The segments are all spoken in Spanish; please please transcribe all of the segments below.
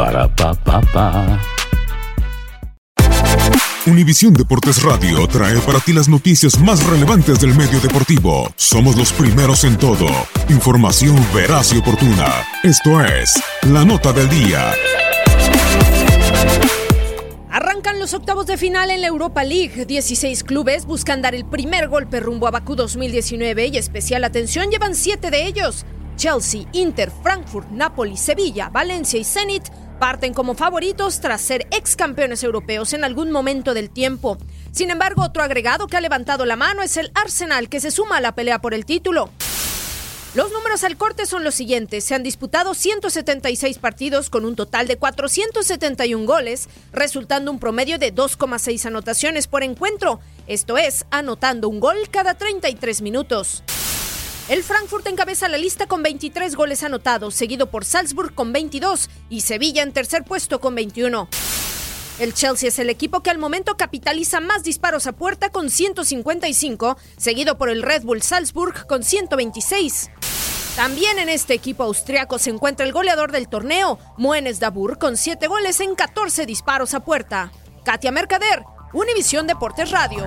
Para pa pa pa. Univisión Deportes Radio trae para ti las noticias más relevantes del medio deportivo. Somos los primeros en todo. Información veraz y oportuna. Esto es La Nota del Día. Arrancan los octavos de final en la Europa League. 16 clubes buscan dar el primer golpe rumbo a Bakú 2019 y especial atención llevan siete de ellos. Chelsea, Inter, Frankfurt, Napoli, Sevilla, Valencia y Zenit parten como favoritos tras ser ex campeones europeos en algún momento del tiempo. Sin embargo, otro agregado que ha levantado la mano es el Arsenal, que se suma a la pelea por el título. Los números al corte son los siguientes. Se han disputado 176 partidos con un total de 471 goles, resultando un promedio de 2,6 anotaciones por encuentro. Esto es, anotando un gol cada 33 minutos. El Frankfurt encabeza la lista con 23 goles anotados, seguido por Salzburg con 22 y Sevilla en tercer puesto con 21. El Chelsea es el equipo que al momento capitaliza más disparos a puerta con 155, seguido por el Red Bull Salzburg con 126. También en este equipo austriaco se encuentra el goleador del torneo, Moenes Dabur, con 7 goles en 14 disparos a puerta. Katia Mercader, Univisión Deportes Radio.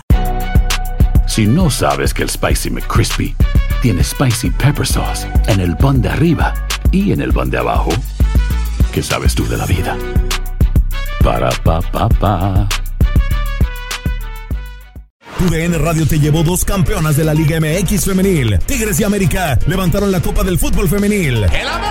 Si no sabes que el Spicy McCrispy tiene Spicy Pepper Sauce en el pan de arriba y en el pan de abajo, ¿qué sabes tú de la vida? Para pa pa pa. UDN Radio te llevó dos campeonas de la Liga MX femenil. Tigres y América levantaron la Copa del Fútbol femenil. El América,